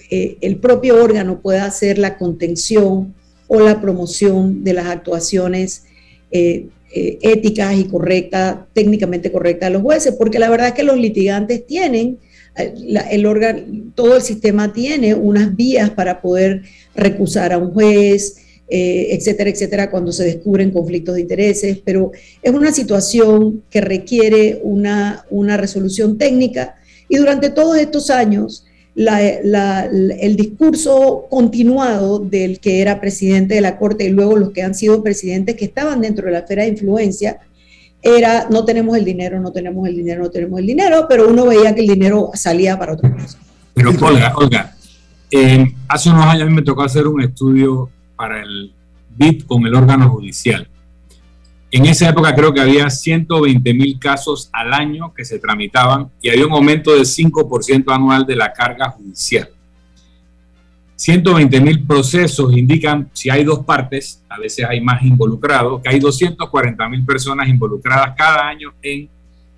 eh, el propio órgano pueda hacer la contención o la promoción de las actuaciones eh, eh, éticas y correctas, técnicamente correctas de los jueces, porque la verdad es que los litigantes tienen, eh, el órgano, todo el sistema tiene unas vías para poder recusar a un juez, etcétera, etcétera, cuando se descubren conflictos de intereses, pero es una situación que requiere una, una resolución técnica. Y durante todos estos años el discurso continuado del que era presidente de la Corte y luego los que han sido presidentes que estaban dentro de la esfera de influencia era no tenemos el dinero, no tenemos el dinero, no tenemos el dinero, pero uno veía que el dinero salía para otra cosa. Pero Olga, Olga, eh, hace unos años a mí me tocó hacer un estudio para el BIT con el órgano judicial. En esa época creo que había 120 mil casos al año que se tramitaban y había un aumento del 5% anual de la carga judicial. 120 mil procesos indican, si hay dos partes, a veces hay más involucrados, que hay 240 mil personas involucradas cada año en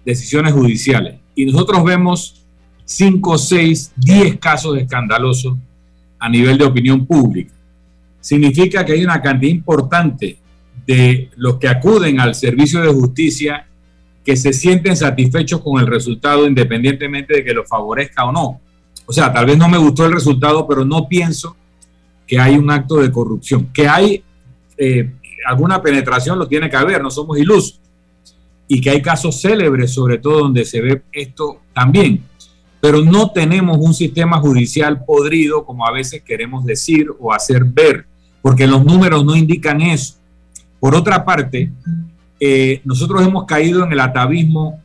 decisiones judiciales. Y nosotros vemos 5, 6, 10 casos escandalosos a nivel de opinión pública. Significa que hay una cantidad importante de los que acuden al servicio de justicia que se sienten satisfechos con el resultado independientemente de que lo favorezca o no. O sea, tal vez no me gustó el resultado, pero no pienso que hay un acto de corrupción. Que hay eh, alguna penetración, lo tiene que haber, no somos ilusos. Y que hay casos célebres, sobre todo donde se ve esto también. Pero no tenemos un sistema judicial podrido, como a veces queremos decir o hacer ver, porque los números no indican eso. Por otra parte, eh, nosotros hemos caído en el atavismo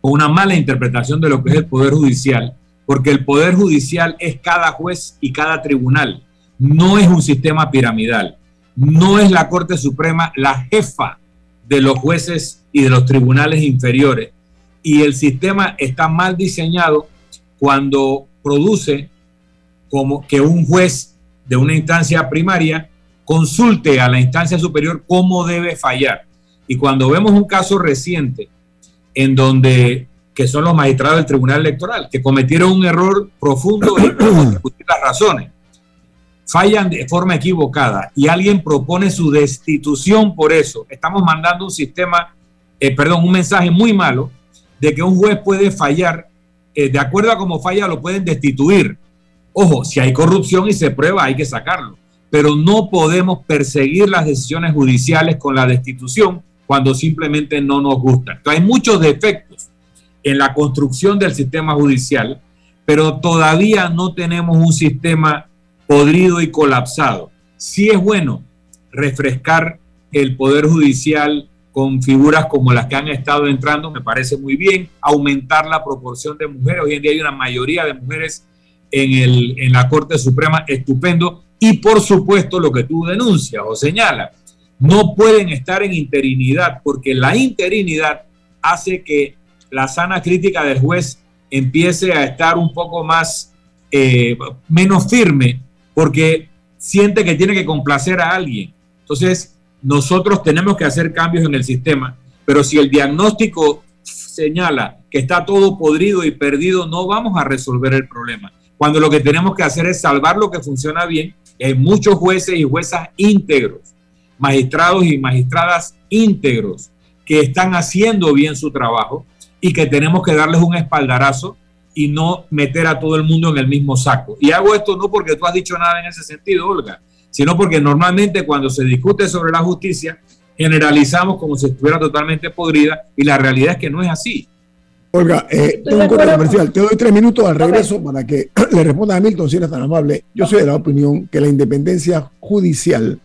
o una mala interpretación de lo que es el Poder Judicial, porque el Poder Judicial es cada juez y cada tribunal, no es un sistema piramidal, no es la Corte Suprema la jefa de los jueces y de los tribunales inferiores. Y el sistema está mal diseñado cuando produce como que un juez de una instancia primaria consulte a la instancia superior cómo debe fallar. Y cuando vemos un caso reciente en donde, que son los magistrados del Tribunal Electoral, que cometieron un error profundo en discutir las razones, fallan de forma equivocada y alguien propone su destitución por eso, estamos mandando un sistema, eh, perdón, un mensaje muy malo de que un juez puede fallar, eh, de acuerdo a cómo falla, lo pueden destituir. Ojo, si hay corrupción y se prueba, hay que sacarlo pero no podemos perseguir las decisiones judiciales con la destitución cuando simplemente no nos gusta. hay muchos defectos en la construcción del sistema judicial pero todavía no tenemos un sistema podrido y colapsado. Sí es bueno refrescar el Poder Judicial con figuras como las que han estado entrando, me parece muy bien, aumentar la proporción de mujeres. Hoy en día hay una mayoría de mujeres en, el, en la Corte Suprema, estupendo. Y por supuesto lo que tú denuncias o señalas, no pueden estar en interinidad, porque la interinidad hace que la sana crítica del juez empiece a estar un poco más, eh, menos firme, porque siente que tiene que complacer a alguien. Entonces, nosotros tenemos que hacer cambios en el sistema, pero si el diagnóstico señala que está todo podrido y perdido, no vamos a resolver el problema. Cuando lo que tenemos que hacer es salvar lo que funciona bien, hay muchos jueces y juezas íntegros, magistrados y magistradas íntegros que están haciendo bien su trabajo y que tenemos que darles un espaldarazo y no meter a todo el mundo en el mismo saco. Y hago esto no porque tú has dicho nada en ese sentido, Olga, sino porque normalmente cuando se discute sobre la justicia, generalizamos como si estuviera totalmente podrida y la realidad es que no es así. Olga, eh, tengo un corte comercial. Te doy tres minutos al regreso para que [CLEARS THROAT] le responda a Milton si eres tan amable. Yo soy de la opinión que la independencia judicial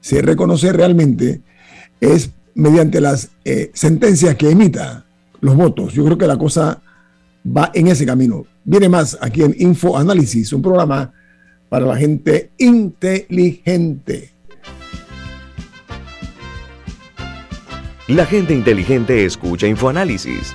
se reconoce realmente es mediante las eh, sentencias que emita los votos. Yo creo que la cosa va en ese camino. Viene más aquí en Info Análisis, un programa para la gente inteligente. La gente inteligente escucha InfoAnálisis.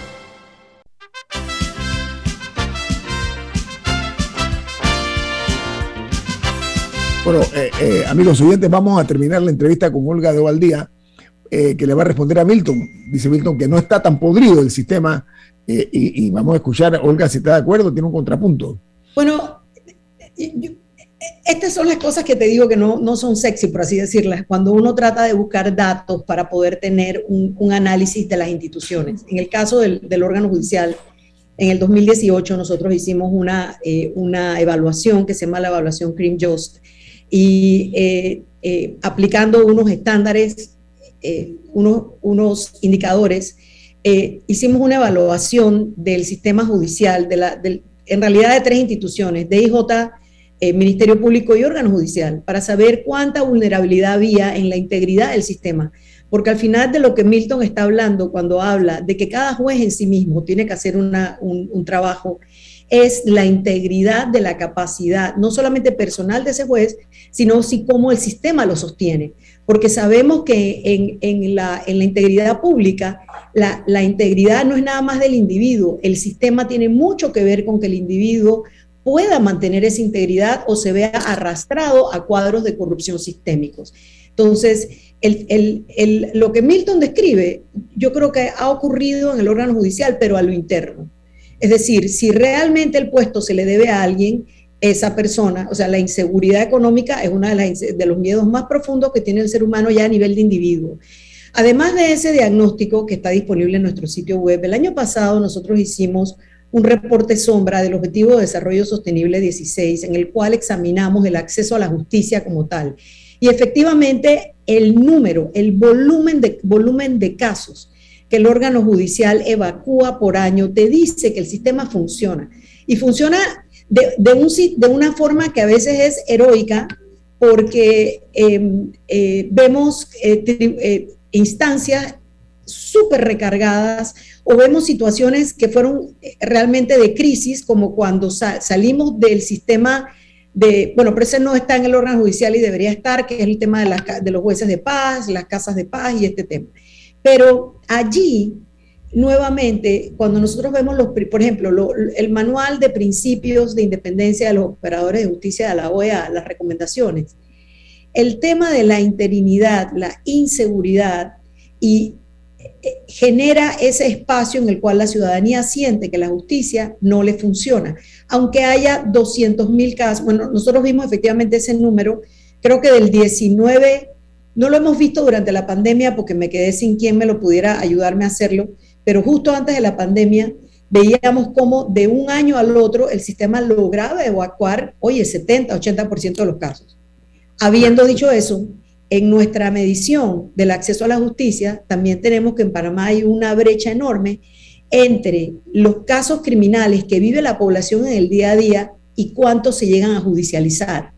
Bueno, eh, eh, amigos oyentes, vamos a terminar la entrevista con Olga de Ovaldía, eh, que le va a responder a Milton. Dice Milton que no está tan podrido el sistema y, vamos a escuchar, Olga, si está de acuerdo, tiene un contrapunto. Bueno, estas son las cosas que te digo que no, no son sexy, por así decirlas, cuando uno trata de buscar datos para poder tener un, análisis de las instituciones. En el caso del, del, órgano judicial, en el 2018 nosotros hicimos una, una evaluación que se llama la evaluación Cream Just, y eh, eh, aplicando unos estándares, eh, unos, unos, indicadores, hicimos una evaluación del sistema judicial, de la, en realidad de tres instituciones, DIJ, Ministerio Público y órgano judicial, para saber cuánta vulnerabilidad había en la integridad del sistema. Porque al final de lo que Milton está hablando cuando habla de que cada juez en sí mismo tiene que hacer una, un, un trabajo es la integridad de la capacidad, no solamente personal de ese juez, sino si cómo el sistema lo sostiene. Porque sabemos que en, la, integridad pública, la, la, integridad no es nada más del individuo, el sistema tiene mucho que ver con que el individuo pueda mantener esa integridad o se vea arrastrado a cuadros de corrupción sistémicos. Entonces, lo que Milton describe, yo creo que ha ocurrido en el órgano judicial, pero a lo interno. Es decir, si realmente el puesto se le debe a alguien, esa persona, o sea, la inseguridad económica es uno de, los miedos más profundos que tiene el ser humano ya a nivel de individuo. Además de ese diagnóstico que está disponible en nuestro sitio web, el año pasado nosotros hicimos un reporte sombra del Objetivo de Desarrollo Sostenible 16, en el cual examinamos el acceso a la justicia como tal. Y efectivamente, el número, el volumen de casos que el órgano judicial evacúa por año, te dice que el sistema funciona. Y funciona de, un, de una forma que a veces es heroica, porque em, eh, vemos eh, eh, instancias súper recargadas o vemos situaciones que fueron realmente de crisis, como cuando salimos del sistema de, bueno, pero ese no está en el órgano judicial y debería estar, que es el tema de, de los jueces de paz, las casas de paz y este tema. Pero allí, nuevamente, cuando nosotros vemos, los, por ejemplo, el manual de principios de independencia de los operadores de justicia de la OEA, las recomendaciones, el tema de la interinidad, la inseguridad y eh, genera ese espacio en el cual la ciudadanía siente que la justicia no le funciona. Aunque haya 200 mil casos, bueno, nosotros vimos efectivamente ese número, creo que del 19, no lo hemos visto durante la pandemia porque me quedé sin quien me lo pudiera ayudarme a hacerlo, pero justo antes de la pandemia veíamos cómo de un año al otro el sistema lograba evacuar, oye, 70, 80% de los casos. Habiendo dicho eso, en nuestra medición del acceso a la justicia, también tenemos que en Panamá hay una brecha enorme entre los casos criminales que vive la población en el día a día y cuántos se llegan a judicializar.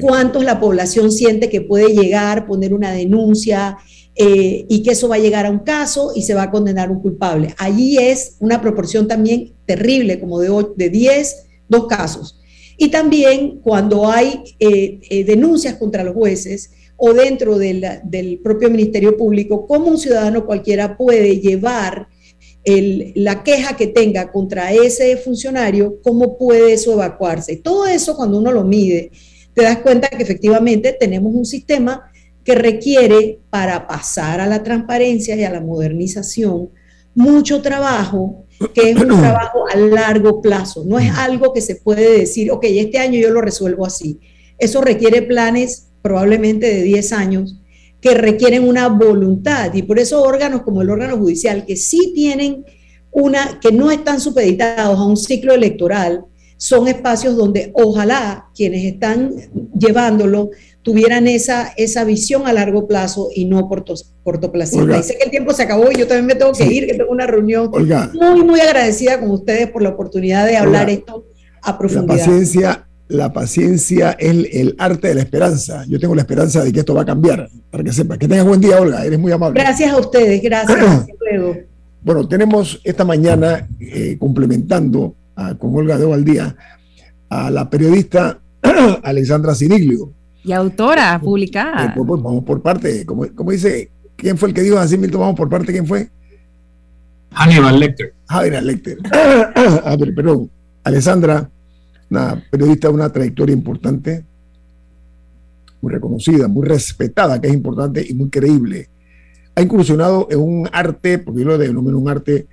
Cuántos la población siente que puede llegar, poner una denuncia eh, y que eso va a llegar a un caso y se va a condenar un culpable. Allí es una proporción también terrible, como de, de 10, dos casos. Y también cuando hay eh, eh, denuncias contra los jueces, o dentro del propio Ministerio Público, cómo un ciudadano cualquiera puede llevar la queja que tenga contra ese funcionario, cómo puede eso evacuarse. Todo eso cuando uno lo mide, te das cuenta que efectivamente tenemos un sistema que requiere para pasar a la transparencia y a la modernización mucho trabajo, que es un [CLEARS THROAT] trabajo a largo plazo. No es algo que se puede decir, ok, este año yo lo resuelvo así. Eso requiere planes probablemente de 10 años, que requieren una voluntad. Y por eso órganos como el órgano judicial, que sí tienen una, que no están supeditados a un ciclo electoral, son espacios donde ojalá quienes están llevándolo tuvieran esa, esa visión a largo plazo y no cortoplacista. Y sé que el tiempo se acabó y yo también me tengo que ir, que tengo una reunión muy, muy agradecida con ustedes por la oportunidad de hablar esto a profundidad. La paciencia la paciencia es el, arte de la esperanza. Yo tengo la esperanza de que esto va a cambiar, para que sepa. Que tengas buen día, Olga, eres muy amable. Gracias a ustedes, gracias. [CLEARS THROAT] Bueno, tenemos esta mañana, eh, complementando con Olga de Ovaldía, a la periodista [CLEARS THROAT] Alexandra Siniglio. Y autora publicada. Eh, pues, pues, vamos por parte, como, como, dice, ¿quién fue el que dijo así, Milton? Vamos por parte, ¿quién fue? Hannibal Lecter. Hannibal Lecter. [CLEARS THROAT] a ver, perdón. Alexandra una periodista de una trayectoria importante, muy reconocida, muy respetada, que es importante y muy creíble. Ha incursionado en un arte, porque yo lo denomino un arte,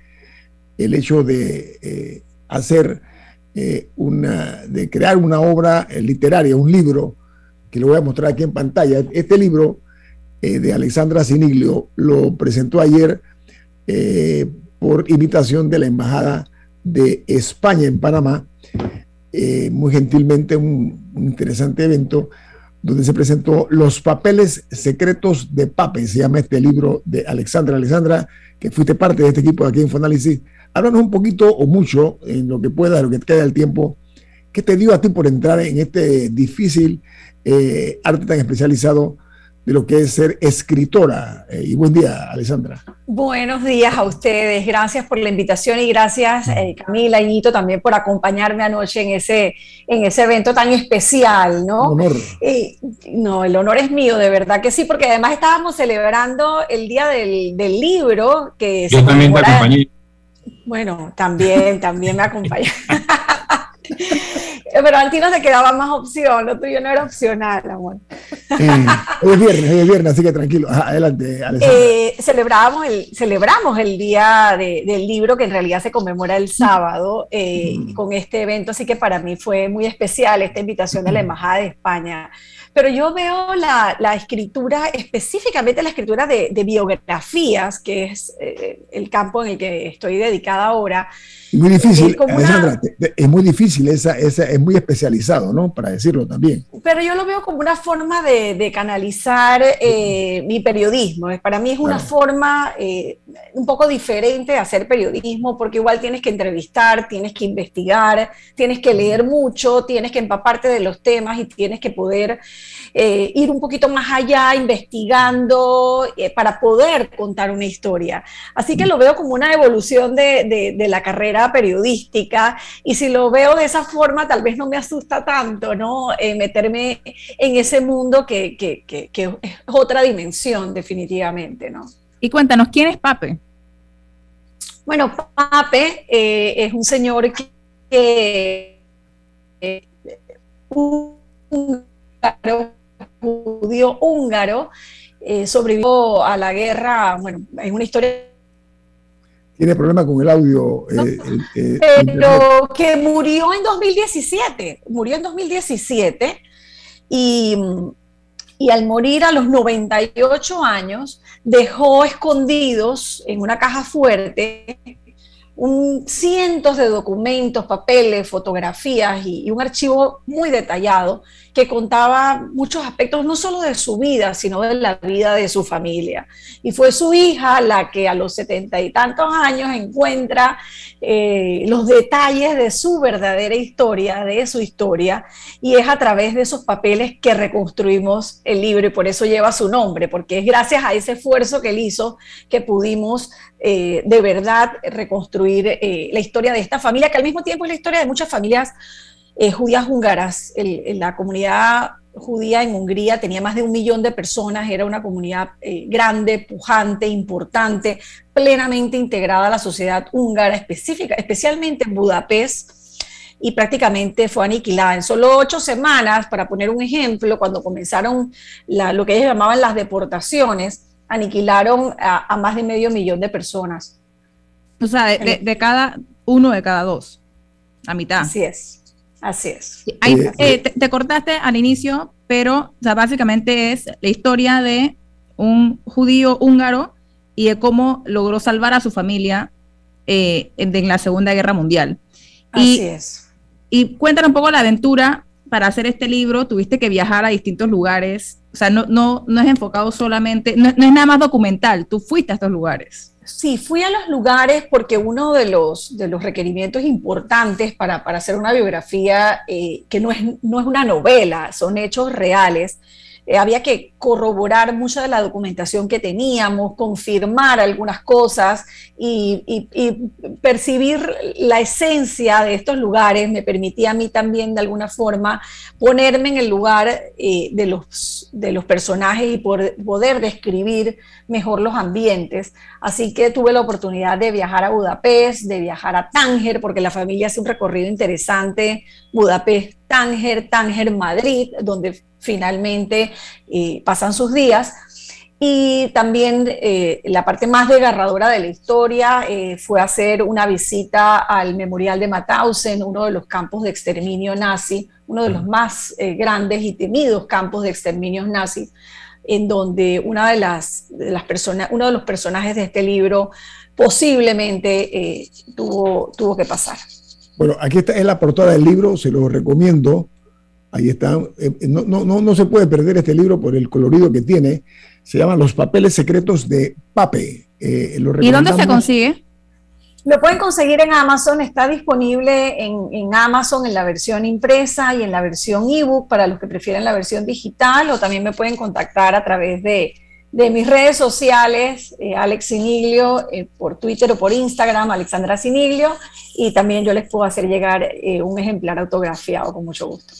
el hecho de eh, hacer eh, una, de crear una obra literaria, un libro, que lo voy a mostrar aquí en pantalla. Este libro eh, de Alexandra Siniglio lo presentó ayer por invitación de la Embajada de España en Panamá eh, muy gentilmente un, interesante evento donde se presentó Los papeles secretos de Pape, se llama este libro de Alexandra. Alexandra, que fuiste parte de este equipo de aquí en Fonalysis, háblanos un poquito o mucho, en lo que pueda, lo que te queda del tiempo, ¿qué te dio a ti por entrar en este difícil eh, arte tan especializado de lo que es ser escritora. Eh, y buen día, Alessandra. Buenos días a ustedes. Gracias por la invitación y gracias, eh, Camila y Nito, también por acompañarme anoche en ese, en ese evento tan especial, ¿no? Honor. Eh, no, el honor es mío, de verdad que sí, porque además estábamos celebrando el Día del, del Libro. Que Yo también te acompañé. Bueno, también, también me acompañé. [LAUGHS] Pero a ti no te quedaba más opción, lo tuyo no era opcional, amor. Eh, es viernes, es viernes, así que tranquilo. Adelante, eh, celebramos, el, celebramos el día del libro, que en realidad se conmemora el sábado, eh, mm. con este evento, así que para mí fue muy especial esta invitación de la Embajada de España pero yo veo la, escritura, específicamente la escritura de, biografías, que es eh, el campo en el que estoy dedicada ahora. Muy difícil, Alessandra, es muy difícil, esa, esa, es muy especializado, ¿no? Para decirlo también. Pero yo lo veo como una forma de, canalizar eh, mi periodismo. Para mí es una forma, eh, un poco diferente de hacer periodismo, porque igual tienes que entrevistar, tienes que investigar, tienes que leer mucho, tienes que empaparte de los temas y tienes que poder eh, ir un poquito más allá investigando eh, para poder contar una historia. Así que lo veo como una evolución de, la carrera periodística y si lo veo de esa forma tal vez no me asusta tanto, ¿no? Eh, meterme en ese mundo que, que, que, que es otra dimensión definitivamente, ¿no? Y cuéntanos, ¿quién es Pape? Bueno, Pape eh, es un señor que, húngaro, judío húngaro, eh, sobrevivió a la guerra, bueno, es una historia tiene problemas con el audio. Eh, pero que murió en 2017, murió en 2017 y y al morir a los 98 años dejó escondidos en una caja fuerte un, cientos de documentos, papeles, fotografías y, un archivo muy detallado que contaba muchos aspectos no solo de su vida, sino de la vida de su familia. Y fue su hija la que a los setenta y tantos años encuentra eh, los detalles de su verdadera historia, de su historia, y es a través de esos papeles que reconstruimos el libro y por eso lleva su nombre, porque es gracias a ese esfuerzo que él hizo que pudimos eh, de verdad reconstruir eh, la historia de esta familia, que al mismo tiempo es la historia de muchas familias eh, judías húngaras. la comunidad judía en Hungría tenía más de un millón de personas, era una comunidad grande, pujante, importante, plenamente integrada a la sociedad húngara, específica, especialmente en Budapest y prácticamente fue aniquilada. En solo ocho semanas, para poner un ejemplo, cuando comenzaron lo que ellos llamaban las deportaciones, aniquilaron a, más de medio millón de personas. O sea, de, cada uno de cada dos, a mitad. Así es, así es. Eh, eh, te, cortaste al inicio, pero básicamente es la historia de un judío húngaro y de cómo logró salvar a su familia eh, en la Segunda Guerra Mundial. Así es. Y cuéntanos un poco la aventura para hacer este libro, tuviste que viajar a distintos lugares o sea, no, no, no es enfocado solamente, no, es nada más documental, tú fuiste a estos lugares. Sí, fui a los lugares porque uno de los, de los requerimientos importantes para, para hacer una biografía, eh, que no es, no es una novela, son hechos reales, eh, había que corroborar mucha de la documentación que teníamos, confirmar algunas cosas y, percibir la esencia de estos lugares me permitía a mí también de alguna forma ponerme en el lugar eh, de, los, de los personajes y poder describir mejor los ambientes. Así que tuve la oportunidad de viajar a Budapest, de viajar a Tánger, porque la familia hace un recorrido interesante, Budapest, Tánger, Tánger, Madrid, donde finalmente eh, pasan sus días. Y también eh, la parte más desgarradora de la historia eh, fue hacer una visita al Memorial de Mauthausen, uno de los campos de exterminio nazi, uno de los más grandes y temidos campos de exterminio nazi, en donde una de las, las personas, uno de los personajes de este libro posiblemente tuvo, tuvo que pasar. Bueno, aquí está, es la portada del libro, se lo recomiendo. Ahí está. Eh, eh, no, no, no, se puede perder este libro por el colorido que tiene. Se llama Los papeles secretos de Pape. Eh, ¿Y dónde se consigue? Lo pueden conseguir en Amazon, está disponible en, en, Amazon en la versión impresa y en la versión ebook para los que prefieren la versión digital o también me pueden contactar a través de, de mis redes sociales, Alex Siniglio, por Twitter o por Instagram, Alexandra Siniglio, y también yo les puedo hacer llegar un ejemplar autografiado con mucho gusto.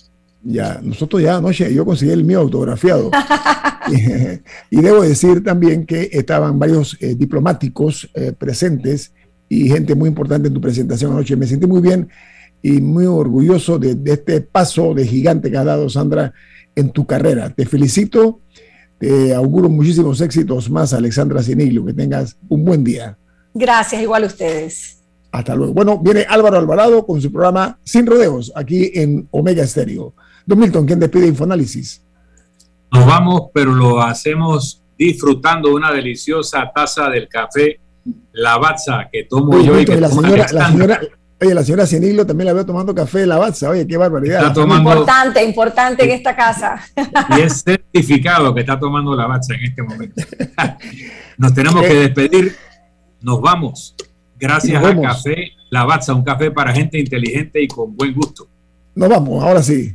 Ya, nosotros ya anoche yo conseguí el mío autografiado. [LAUGHS] [LAUGHS] y, debo decir también que estaban varios eh, diplomáticos eh, presentes y gente muy importante en tu presentación anoche. Me sentí muy bien y muy orgulloso de, este paso de gigante que ha dado Sandra en tu carrera. Te felicito, te auguro muchísimos éxitos más, Alexandra Siniglo. Que tengas un buen día. Gracias, igual a ustedes. Hasta luego. Bueno, viene Álvaro Alvarado con su programa Sin Rodeos, aquí en Omega Estéreo. Don Milton, ¿quién despide Infoanálisis? Nos vamos, pero lo hacemos disfrutando una deliciosa taza del café Lavazza que tomo yo y que la señora, la señora, Oye, la señora Ceniglo también la veo tomando café de Lavazza. Oye, qué barbaridad. Importante, importante en esta casa. Y es certificado que está tomando Lavazza en este momento. [LAUGHS] Nos tenemos que despedir Nos vamos. Gracias a Café Lavazza, un café para gente inteligente y con buen gusto. Nos vamos, ahora sí.